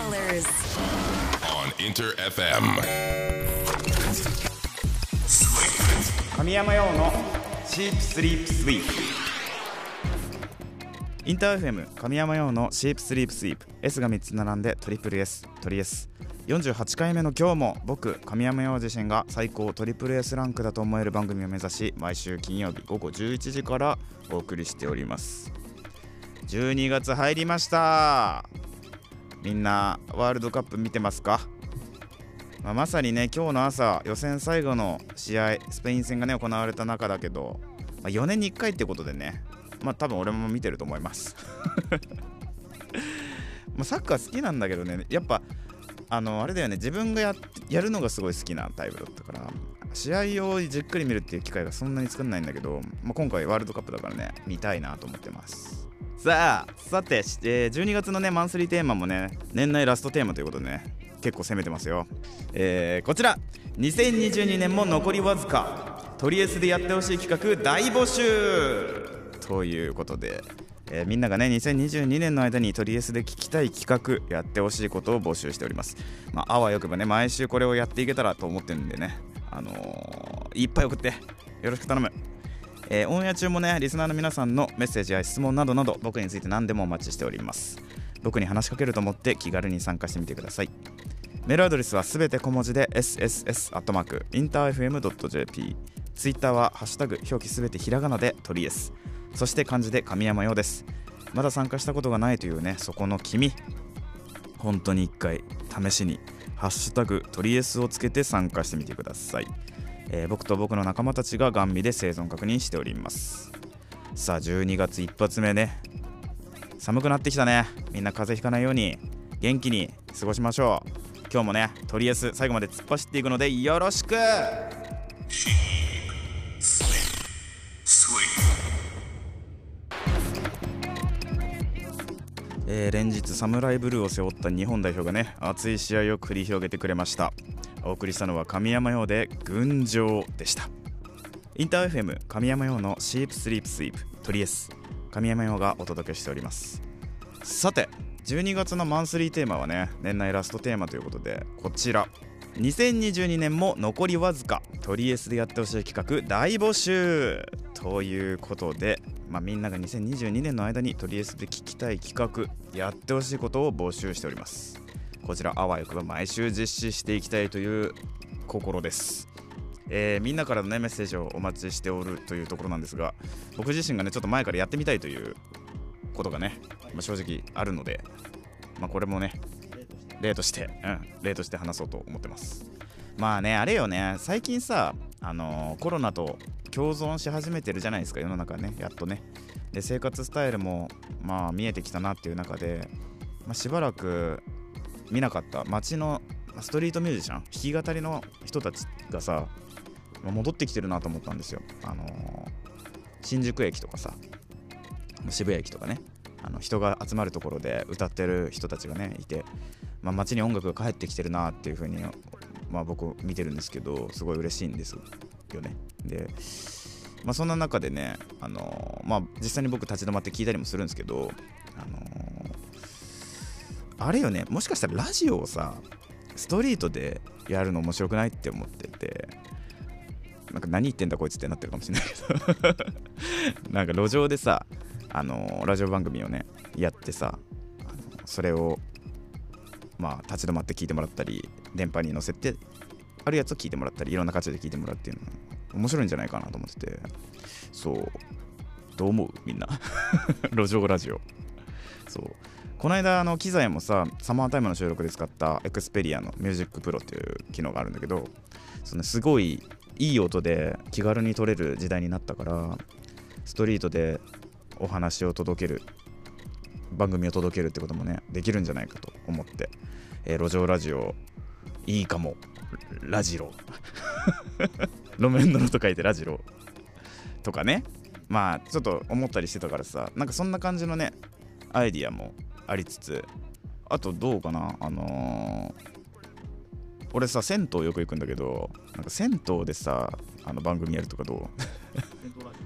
colors. on Inter FM. 神山用のシープスリープスイープインター FM 神山用のシープスリープスイープ S が3つ並んでトリプル S トリ S 48回目の今日も僕神山用自身が最高トリプル S ランクだと思える番組を目指し毎週金曜日午後11時からお送りしております。12月入りましたみんなワールドカップ見てますか？まあ、まさにね今日の朝予選最後の試合スペイン戦がね行われた中だけど、まあ、4年に1回ってことでねまあ多分俺も見てると思います。まあサッカー好きなんだけどねやっぱあのあれだよね自分がややるのがすごい好きなタイプだったから試合をじっくり見るっていう機会がそんなに作んないんだけど、まあ、今回ワールドカップだからね見たいなと思ってます。さあさて、えー12月のねマンスリーテーマもね年内ラストテーマということでね結構攻めてますよ、えーこちら2022年も残りわずかトリエスでやってほしい企画大募集ということで、えーみんながね2022年の間にトリエスで聞きたい企画やってほしいことを募集しております。まああわよくばね毎週これをやっていけたらと思ってるんでねあのーいっぱい送ってよろしく頼む。えーオンエア中もねリスナーの皆さんのメッセージや質問などなど僕について何でもお待ちしております。僕に話しかけると思って気軽に参加してみてください。メールアドレスはすべて小文字で sss.interfm.jp ツイッターはハッシュタグ表記すべてひらがなでトリエスそして漢字で神山用です。まだ参加したことがないというねそこの君。本当に一回試しにハッシュタグトリエスをつけて参加してみてください。えー僕と僕の仲間たちがガン見で生存確認しております。さあ12月一発目ね。寒くなってきたね。みんな風邪ひかないように元気に過ごしましょう。今日もねとりあえず最後まで突っ走っていくのでよろしく!えー連日サムライブルーを背負った日本代表がね熱い試合を繰り広げてくれました。お送りしたのは神山用で群青でした。インター FM 神山用のシープスリープスイープトリエス神山用がお届けしております。さて12月のマンスリーテーマはね年内ラストテーマということでこちら。2022年も残りわずかトリエスでやってほしい企画大募集ということで、まあ、みんなが2022年の間にトリエスで聞きたい企画やってほしいことを募集しております。こちらあわよくば毎週実施していきたいという心です。えーみんなからの、ね、メッセージをお待ちしておるというところなんですが僕自身がねちょっと前からやってみたいということがね、まあ正直あるので、まあ、これもね例として、うん、例として話そうと思ってます。まあねあれよね最近さあのーコロナと共存し始めてるじゃないですか世の中ねやっとね。で生活スタイルもまあ見えてきたなっていう中で、まあ、しばらく見なかった街のストリートミュージシャン弾き語りの人たちがさ戻ってきてるなと思ったんですよ。あのー新宿駅とかさ渋谷駅とかね。あの人が集まるところで歌ってる人たちがねいて、まあ、街に音楽が帰ってきてるなっていう風に、まあ、僕見てるんですけどすごい嬉しいんですよね。で、まあ、そんな中でね、あのーまあ、実際に僕立ち止まって聞いたりもするんですけど、あれよねもしかしたらラジオをさストリートでやるの面白くないって思っててなんか何言ってんだこいつってなってるかもしれないけど なんか路上でさあのラジオ番組をねやってさそれをまあ立ち止まって聞いてもらったり電波に乗せてあるやつを聞いてもらったりいろんな価値で聞いてもらうっていうの面白いんじゃないかなと思っててそうどう思う？みんな。路上ラジオ。そう。この間あの機材もさサマータイムの収録で使った Xperia の Music Pro っていう機能があるんだけどそのすごいいい音で気軽に撮れる時代になったからストリートでお話を届ける番組を届けるってこともねできるんじゃないかと思って、えー路上ラジオいいかもラジロ。路面泥と書いてラジロとかね。まあちょっと思ったりしてたからさなんかそんな感じのねアイディアもありつつあとどうかなあのー俺さ銭湯よく行くんだけどなんか銭湯でさあの番組やるとかど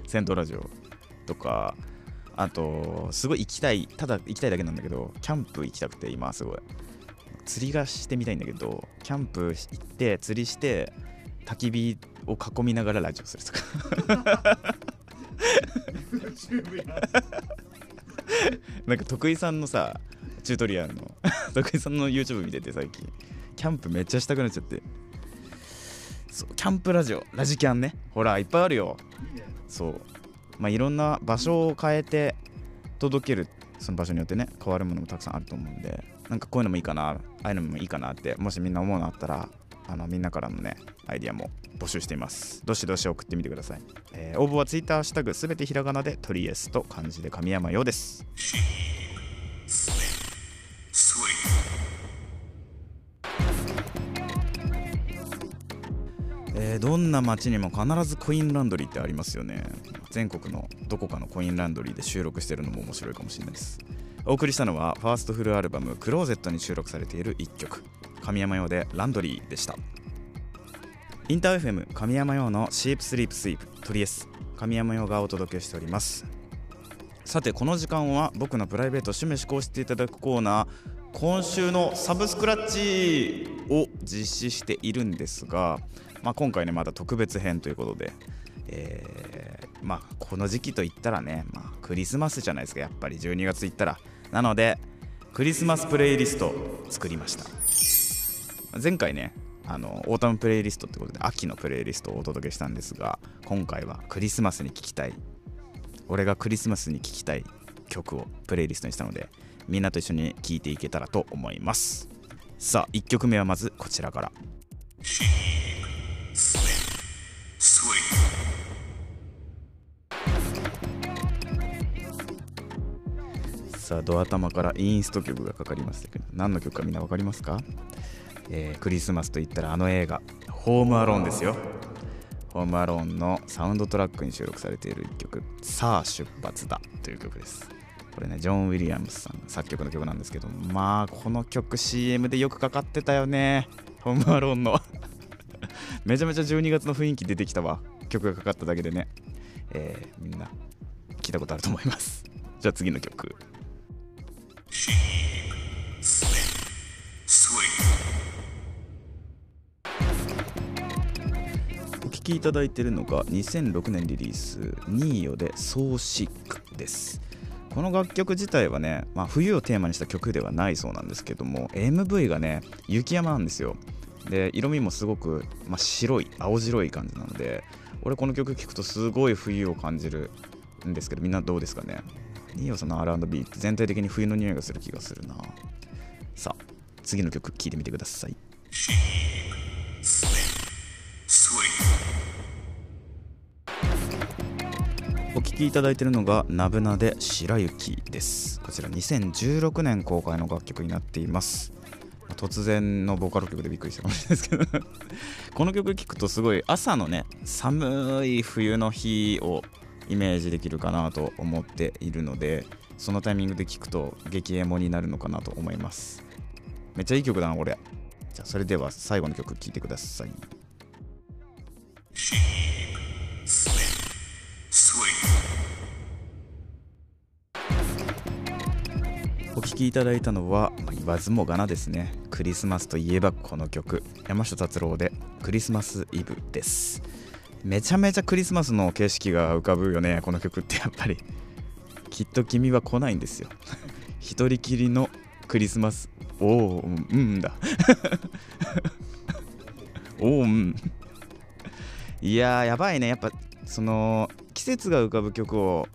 う？銭湯ラジオ。とかあとすごい行きたいただ行きたいだけなんだけどキャンプ行きたくて今すごい。釣りがしてみたいんだけどキャンプ行って釣りして焚き火を囲みながらラジオするとか なんか徳井さんのさチュートリアルの 徳井さんの YouTube 見てて最近キャンプめっちゃしたくなっちゃって。そうキャンプラジオラジキャンね。ほらいっぱいあるよ。そう。まあいろんな場所を変えて届けるその場所によってね変わるものもたくさんあると思うんでなんかこういうのもいいかなああいうのもいいかなってもしみんな思うのあったらあのみんなからのねアイディアも募集しています。どしどし送ってみてください、えー応募は Twitter ハッシュタグすべてひらがなでトリエスと漢字で神山ようです。えーどんな街にも必ずコインランドリーってありますよね。全国のどこかのコインランドリーで収録してるのも面白いかもしれないです。お送りしたのはファーストフルアルバム「クローゼット」に収録されている1曲。神山用でランドリーでした。インター FM 神山用のシープスリープスイープトリエス神山用がお届けしております。さてこの時間は僕のプライベート趣味思考していただくコーナー今週のサブスクラッチを実施しているんですが、まあ、今回ねまだ特別編ということで、えーまあこの時期といったらね、まあ、クリスマスじゃないですかやっぱり。12月いったら。なのでクリスマスプレイリスト作りました。前回ねあのオータムプレイリストってことで秋のプレイリストをお届けしたんですが今回はクリスマスに聴きたい。俺がクリスマスに聴きたい曲をプレイリストにしたのでみんなと一緒に聴いていけたらと思います。さあ1曲目はまずこちらから。さあド頭からインスト曲がかかりましたけど何の曲かみんな分かりますか、えークリスマスといったらあの映画「ホームアローン」ですよ。ホームアローンのサウンドトラックに収録されている一曲「さあ出発だ」という曲です。これねジョン・ウィリアムスさん作曲の曲なんですけどまあこの曲 CM でよくかかってたよね。ホームアローンの。めちゃめちゃ12月の雰囲気出てきたわ。曲がかかっただけでね、えーみんな聞いたことあると思います。じゃあ次の曲。きいただいているのが2006年リリース「ニーヨで So Sick」です。この楽曲自体はね、まあ、冬をテーマにした曲ではないそうなんですけども MV がね雪山なんですよ。で色味もすごく、まあ、白い青白い感じなので俺この曲聴くとすごい冬を感じるんですけどみんなどうですかね？ニーヨさんの R&B って全体的に冬の匂いがする気がするな。さあ次の曲聴いてみてください。聴きいただいているのが「ナブナで白雪」です。こちら2016年公開の楽曲になっています。突然のボカロ曲でびっくりしたかもしれないですけど。この曲聴くとすごい朝のね寒い冬の日をイメージできるかなと思っているのでそのタイミングで聴くと激エモになるのかなと思います。めっちゃいい曲だなこれ。じゃあそれでは最後の曲聴いてください。聴きいただいたのは、まあ言わずもがなですね。クリスマスといえばこの曲。山下達郎で「クリスマスイブ」です。めちゃめちゃクリスマスの景色が浮かぶよねこの曲って。やっぱり。きっと君は来ないんですよ。一人きりのクリスマスおおうんうんだ。おおうん。いややばいね。やっぱその季節が浮かぶ曲を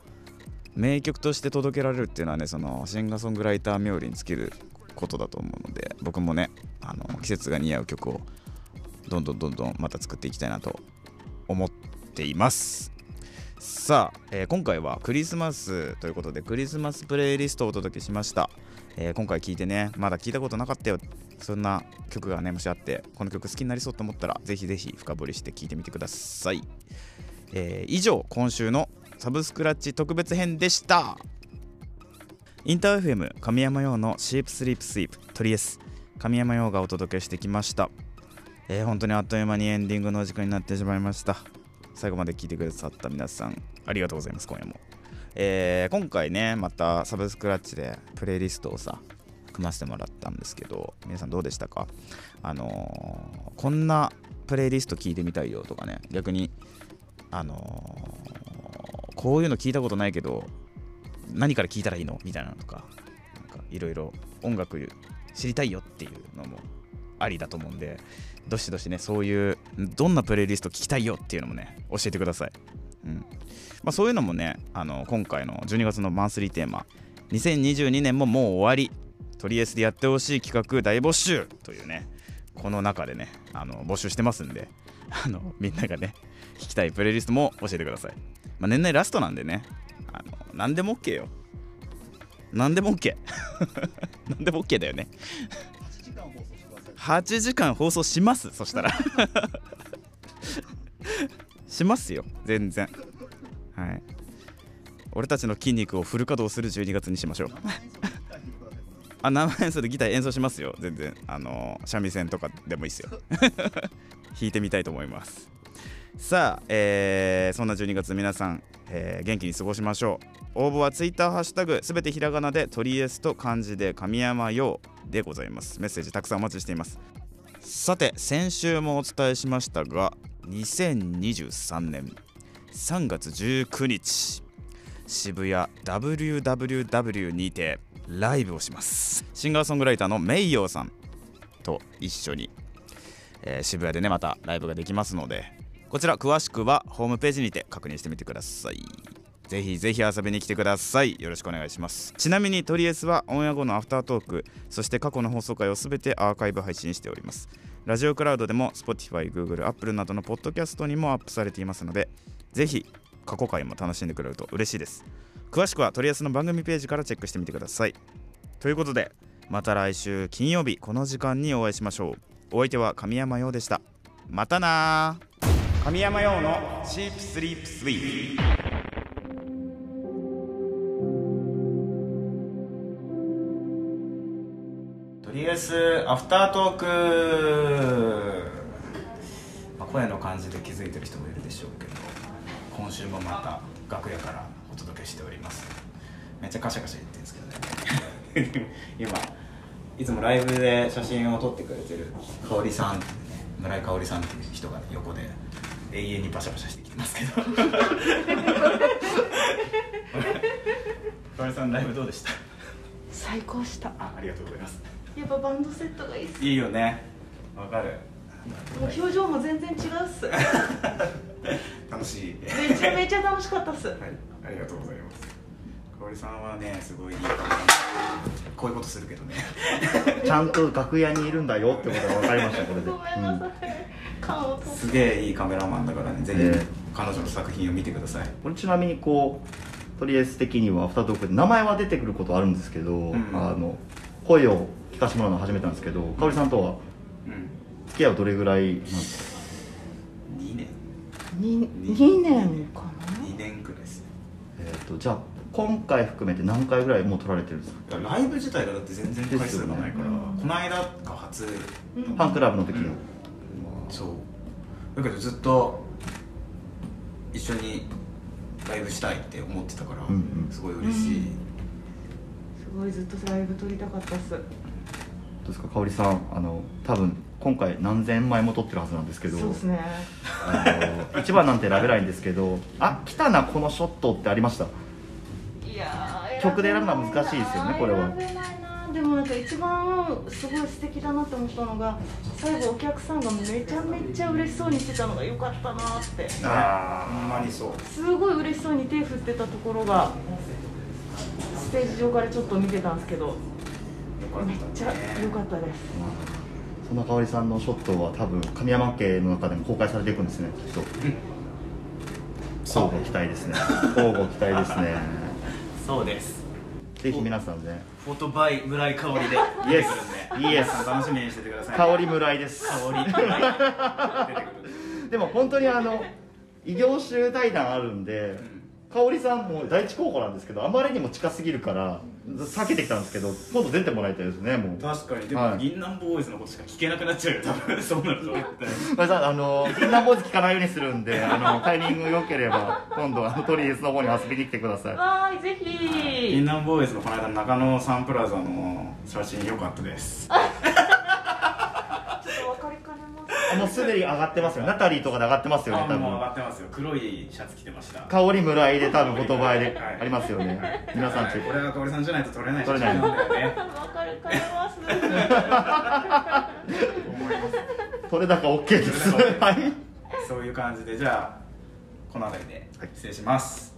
名曲として届けられるっていうのはねそのシンガーソングライター冥利に尽きることだと思うので僕もねあの季節が似合う曲をどんどんどんどんまた作っていきたいなと思っています。さあ、えー今回はクリスマスということでクリスマスプレイリストをお届けしました、えー今回聞いてねまだ聞いたことなかったよそんな曲がねもしあってこの曲好きになりそうと思ったらぜひぜひ深掘りして聞いてみてください、えー以上今週のサブスクラッチ特別編でした。インター FM 神山用のシープスリープスイープトリエス神山用がお届けしてきました。えー本当にあっという間にエンディングのお時間になってしまいました。最後まで聞いてくださった皆さんありがとうございます今夜も、えー今回ねまたサブスクラッチでプレイリストをさ組ませてもらったんですけど皆さんどうでしたか？あのーこんなプレイリスト聞いてみたいよとかね逆にあのこういうの聞いたことないけど何から聞いたらいいの？みたいなのとかなんかいろいろ音楽知りたいよっていうのもありだと思うんでどしどしねそういうどんなプレイリスト聞きたいよっていうのもね教えてください、うん。まあ、そういうのもねあの今回の12月のマンスリーテーマ2022年ももう終わりとりあえずでやってほしい企画大募集というねこの中でねあの募集してますんであのみんながね聞きたいプレイリストも教えてください、まあ、年内ラストなんでね。あの何でも OK よ。何でも OK 何でも OK だよね。8時間放送します。そしたら。しますよ。全然。はい。俺たちの筋肉をフル稼働する12月にしましょう。あ生演奏でギター演奏しますよ。全然。あの三味線とかでもいいですよ。弾いてみたいと思います。さあ、えーそんな12月皆さん、えー元気に過ごしましょう。応募はツイッターハッシュタグすべてひらがなでトリエスと漢字で神山陽でございます。メッセージたくさんお待ちしています。さて先週もお伝えしましたが2023年3月19日渋谷 WWW にてライブをします。シンガーソングライターのメイヨーさんと一緒に、えー渋谷でねまたライブができますのでこちら詳しくはホームページにて確認してみてください。ぜひぜひ遊びに来てください。よろしくお願いします。ちなみにトリエスはオンエア後のアフタートークそして過去の放送回をすべてアーカイブ配信しております。ラジオクラウドでも Spotify、Google、Apple などのポッドキャストにもアップされていますのでぜひ過去回も楽しんでくれると嬉しいです。詳しくはトリエスの番組ページからチェックしてみてください。ということでまた来週金曜日この時間にお会いしましょう。お相手は神山陽でした。またなー。神山陽のチープスリープスイーとりあえずアフタートーク、まあ、声の感じで気づいてる人もいるでしょうけど今週もまた楽屋からお届けしております。めっちゃカシャカシャ言ってるんですけどね。今いつもライブで写真を撮ってくれてる香織さんってね村井香織さんっていう人が、ね、横で永遠にバシャバシャしてきてますけど。さんライブどうでした？最高した。あありがとうございます。やっぱバンドセットがいいっす。いいよね。わかる。表情も全然違うっす。楽しい。めちゃめちゃ楽しかったっす。はい、ありがとうございます。香織さんはね、すごいいい方こういうことするけどね。ちゃんと楽屋にいるんだよってことが分かりましたこれで、ごめんすげえいいカメラマンだからね、ぜひ、ええ彼女の作品を見てください。これちなみにこうとりあえず的にはアフタートークで名前は出てくることあるんですけど、んあの声を聞かせてもらうの始めたんですけど香織さんとはうん。付き合いはどれぐらいなんですか？2年に2年かな ?2 年くらいですね。えー、とじゃあ今回含めて何回ぐらいもう撮られてるんですか？ライブ自体がだって全然回数がないから、ねこの間が初、うんファンクラブの時の、そう。だけどずっと一緒にライブしたいって思ってたから、うんうん。すごい嬉しい。すごいずっとライブ撮りたかったっす。どうですか？香織さんあの多分今回何千枚も撮ってるはずなんですけど。そうですね。あの一番なんて選べないんですけどあ来たなこのショットってありました？曲で選ぶのは難しいですよねこれは。選べないなでもなんか一番すごい素敵だなって思ったのが最後お客さんがめちゃめちゃ嬉しそうにしてたのが良かったなって。あー。ほんまにそう。すごい嬉しそうに手振ってたところがステージ上からちょっと見てたんですけどめっちゃ良かったです。その香織さんのショットは多分神山家の中でも公開されていくんですねきっと。交互期待ですね。交互期待ですねそうです。ぜひ皆さんねフォトバイ村井香織でイエスイエス楽しみにしててください。香り村井です香り出てくる。でも本当にあの異業種対談あるんで香織さんも第一候補なんですけどあまりにも近すぎるから避けてきたんですけど今度出てもらいたいですねもう。確かに。ではい。も銀杏ボーイズのことしか聞けなくなっちゃうよ多分 そうなるとまあさあの銀杏坊主聞かないようにするんであのタイミング良ければ今度あのトリエスの方に遊びに来てください。わーいぜ銀ひ杏ボーイズのこの間の中野サンプラザの写真良かったです ちょっと分かりかねますあもうすでに上がってますよナタリーとかで上がってますよね多あもう上分がってますよ。黒いシャツ着てました。香り村井で多分言葉ではい。ありますよね。皆さんチェックこれは香織さんじゃないと撮れない写撮れない。真なんだよね分かりかねます。思います取れ高 OK ですはい。そういう感じでじゃあこの辺りで失礼します